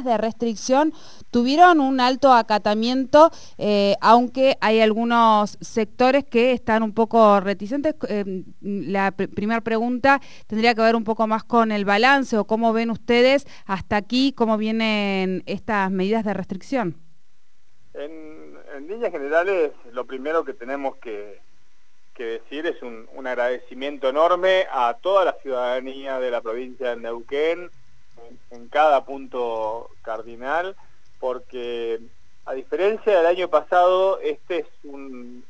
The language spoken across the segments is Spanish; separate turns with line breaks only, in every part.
de restricción tuvieron un alto acatamiento, eh, aunque hay algunos sectores que están un poco reticentes. Eh, la primera pregunta tendría que ver un poco más con el balance o cómo ven ustedes hasta aquí, cómo vienen estas medidas de restricción.
En, líneas generales, lo primero que tenemos que, decir es un, un agradecimiento enorme a toda la ciudadanía de la provincia de Neuquén, en, cada punto cardinal, porque a diferencia del año pasado, este es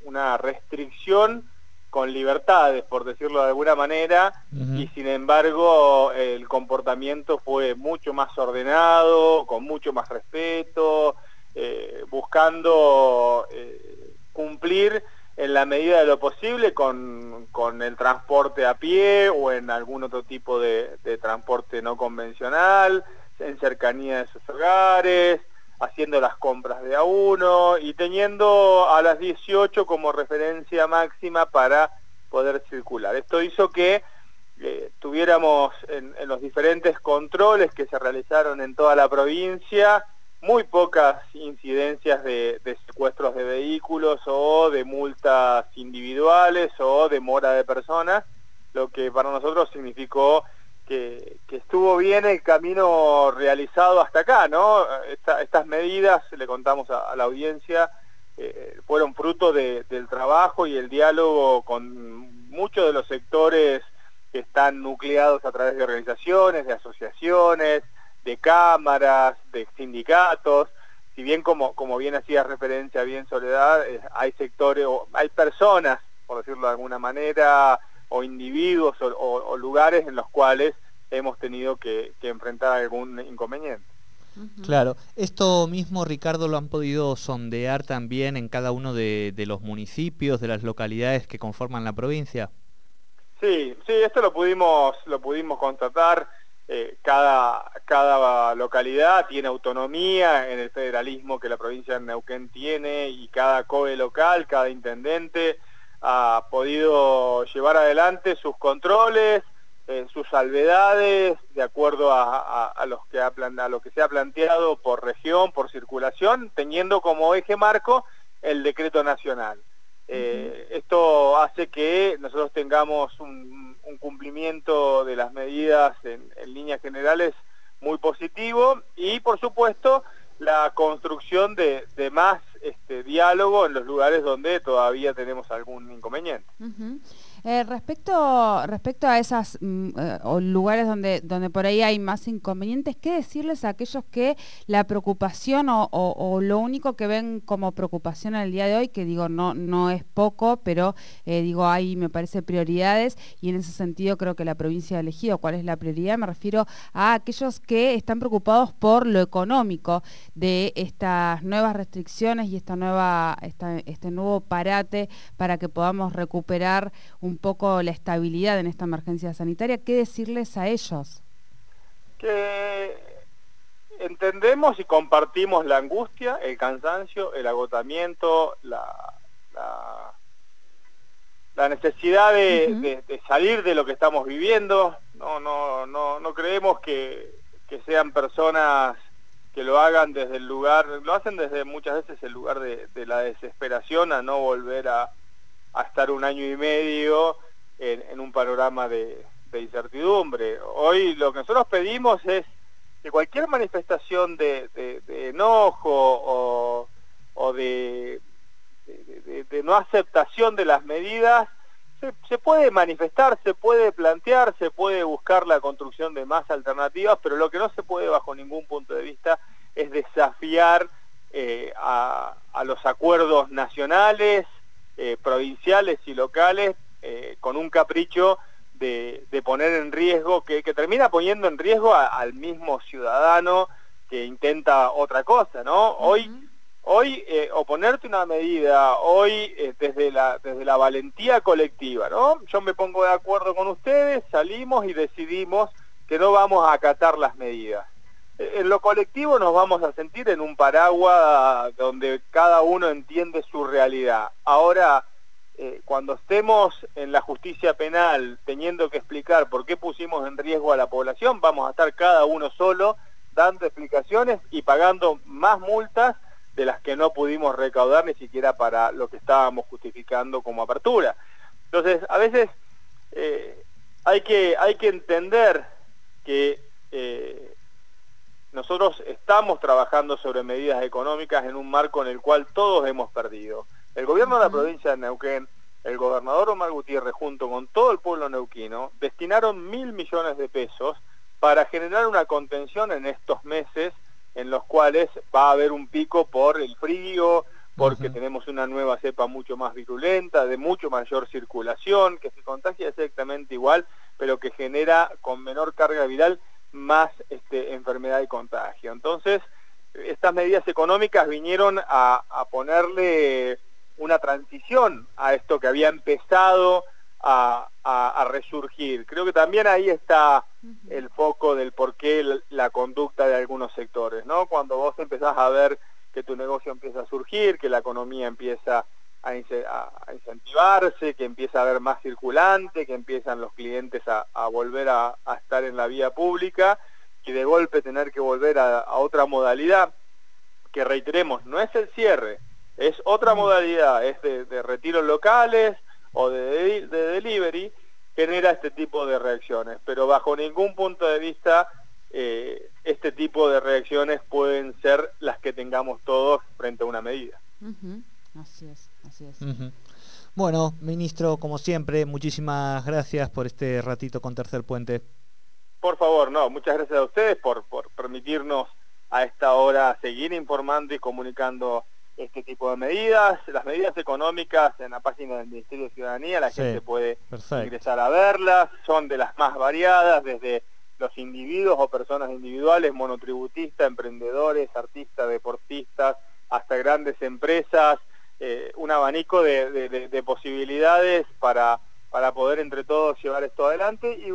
una restricción con libertades, por decirlo de alguna manera, y sin embargo el comportamiento fue mucho más ordenado, con mucho más respeto, eh, buscando eh, cumplir en la medida de lo posible con, el transporte a pie o en algún otro tipo de, transporte no convencional, en cercanía de sus hogares, haciendo las compras de a uno y teniendo a las 18 como referencia máxima para poder circular. Esto hizo que eh, tuviéramos en los diferentes controles que se realizaron en toda la provincia, muy pocas incidencias de, secuestros de vehículos o de multas individuales o de mora de personas, lo que para nosotros significó que, bien el camino realizado hasta acá, ¿no? estas medidas, le contamos a, la audiencia, eh, fueron fruto del trabajo y el diálogo con muchos de los sectores que están nucleados a través de organizaciones, de asociaciones, de cámaras, de sindicatos, si bien como, como bien hacía referencia bien Soledad, eh, hay sectores, o hay personas, por decirlo de alguna manera, o individuos o, lugares en los cuales hemos tenido que, enfrentar algún inconveniente.
Claro, esto mismo Ricardo lo han podido sondear también en cada uno de, de los municipios, de las localidades que conforman la provincia.
Sí, sí, esto lo pudimos, lo pudimos constatar. Eh, cada, cada localidad tiene autonomía en el federalismo que la provincia de Neuquén tiene y cada COE local, cada intendente ha podido llevar adelante sus controles, eh, sus salvedades, de acuerdo a, los que a lo que se ha planteado por región, por circulación, teniendo como eje marco el decreto nacional. Eh, esto hace que nosotros tengamos un, cumplimiento de las medidas en, líneas generales muy positivo y por supuesto la construcción de, más este, diálogo en los lugares donde todavía tenemos algún inconveniente.
Eh, respecto, respecto a esos mm, eh, lugares donde, donde por ahí hay más inconvenientes, ¿qué decirles a aquellos que la preocupación o, lo único que ven como preocupación en el día de hoy, que digo, no, no es poco, pero eh, digo, hay, me parece, prioridades y en ese sentido creo que la provincia ha elegido cuál es la prioridad, me refiero a aquellos que están preocupados por lo económico de estas nuevas restricciones y esta nueva, este nuevo parate para que podamos recuperar un un poco la estabilidad en esta emergencia sanitaria, ¿qué decirles a ellos?
Que entendemos y compartimos la angustia, el cansancio, el agotamiento, la, la, necesidad de, salir de lo que estamos viviendo. No, no, no, no creemos que, sean personas que lo hagan desde el lugar, lo hacen desde muchas veces el lugar de la desesperación a no volver a, a estar un año y medio en, un panorama de, incertidumbre. Hoy lo que nosotros pedimos es que cualquier manifestación de, enojo o, de, no aceptación de las medidas se, puede manifestar, se puede plantear, se puede buscar la construcción de más alternativas, pero lo que no se puede bajo ningún punto de vista es desafiar eh, a los acuerdos nacionales, eh, provinciales y locales eh, con un capricho de, poner en riesgo, que, termina poniendo en riesgo al mismo ciudadano que intenta otra cosa, ¿no? Hoy, hoy eh, oponerte una medida, hoy desde, la, desde la valentía colectiva, ¿no? Yo me pongo de acuerdo con ustedes, salimos y decidimos que no vamos a acatar las medidas en lo colectivo nos vamos a sentir en un paraguas donde cada uno entiende su realidad. Ahora, eh, cuando estemos en la justicia penal teniendo que explicar por qué pusimos en riesgo a la población, vamos a estar cada uno solo dando explicaciones y pagando más multas de las que no pudimos recaudar ni siquiera para lo que estábamos justificando como apertura. Entonces, a veces eh, hay, que, hay que entender que eh, nosotros estamos trabajando sobre medidas económicas en un marco en el cual todos hemos perdido. El gobierno de la provincia de Neuquén, el gobernador Omar Gutiérrez junto con todo el pueblo neuquino destinaron mil millones de pesos para generar una contención en estos meses en los cuales va a haber un pico por el frío, porque tenemos una nueva cepa mucho más virulenta, de mucho mayor circulación, que se contagia exactamente igual, pero que genera con menor carga viral más este, enfermedad y contagio. Entonces, estas medidas económicas vinieron a, ponerle una transición a esto que había empezado a, resurgir. Creo que también ahí está el foco del por qué la, conducta de algunos sectores, ¿no? Cuando vos empezás a ver que tu negocio empieza a surgir, que la economía empieza a, incentivarse, que empieza a haber más circulante, que empiezan los clientes a, volver a, estar en la vía pública y de golpe tener que volver a, otra modalidad, que reiteremos, no es el cierre, es otra modalidad, es de, retiros locales o de, de delivery, genera este tipo de reacciones, pero bajo ningún punto de vista eh, este tipo de reacciones pueden ser las que tengamos todos frente a una medida.
Así es, así es.
Bueno, ministro, como siempre, muchísimas gracias por este ratito con Tercer Puente.
Por favor, no, muchas gracias a ustedes por, por permitirnos a esta hora seguir informando y comunicando este tipo de medidas. Las medidas económicas en la página del Ministerio de Ciudadanía, la gente puede ingresar a verlas, son de las más variadas, desde los individuos o personas individuales, monotributistas, emprendedores, artistas, deportistas, hasta grandes empresas, eh, un abanico de, posibilidades para, para poder entre todos llevar esto adelante y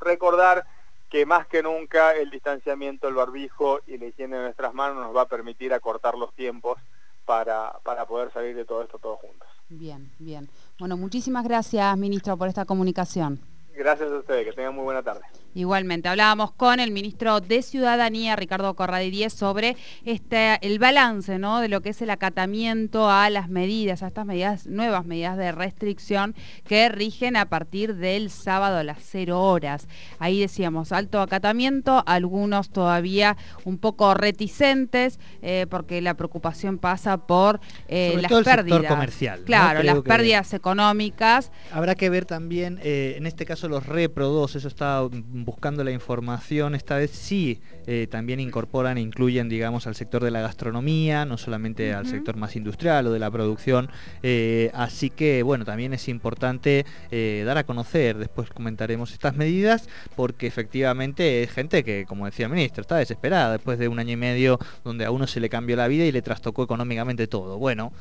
recordar que más que nunca el distanciamiento, el barbijo y la higiene de nuestras manos nos va a permitir acortar los tiempos para, para poder salir de todo esto todos juntos.
Bien, bien. Bueno, muchísimas gracias, ministro, por esta comunicación.
Gracias a ustedes, que tengan muy buena tarde.
Igualmente, hablábamos con el ministro de Ciudadanía, Ricardo Corradi sobre este, el balance ¿no? de lo que es el acatamiento a las medidas, a estas medidas, nuevas medidas de restricción que rigen a partir del sábado a las 0 horas. Ahí decíamos, alto acatamiento, algunos todavía un poco reticentes, eh, porque la preocupación pasa por eh, las pérdidas.
comercial.
Claro, las pérdidas económicas.
Habrá que ver también, eh, en este caso, los repro 2, eso está buscando la información, esta vez sí eh, también incorporan e incluyen, digamos, al sector de la gastronomía, no solamente al sector más industrial o de la producción. Eh, así que, bueno, también es importante eh, dar a conocer, después comentaremos estas medidas, porque efectivamente es gente que, como decía el ministro, está desesperada después de un año y medio donde a uno se le cambió la vida y le trastocó económicamente todo. Bueno,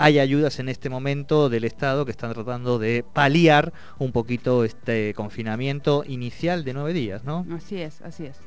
hay ayudas en este momento del Estado que están tratando de paliar un poquito este confinamiento inicial de nueve días, ¿no?
Así es, así es.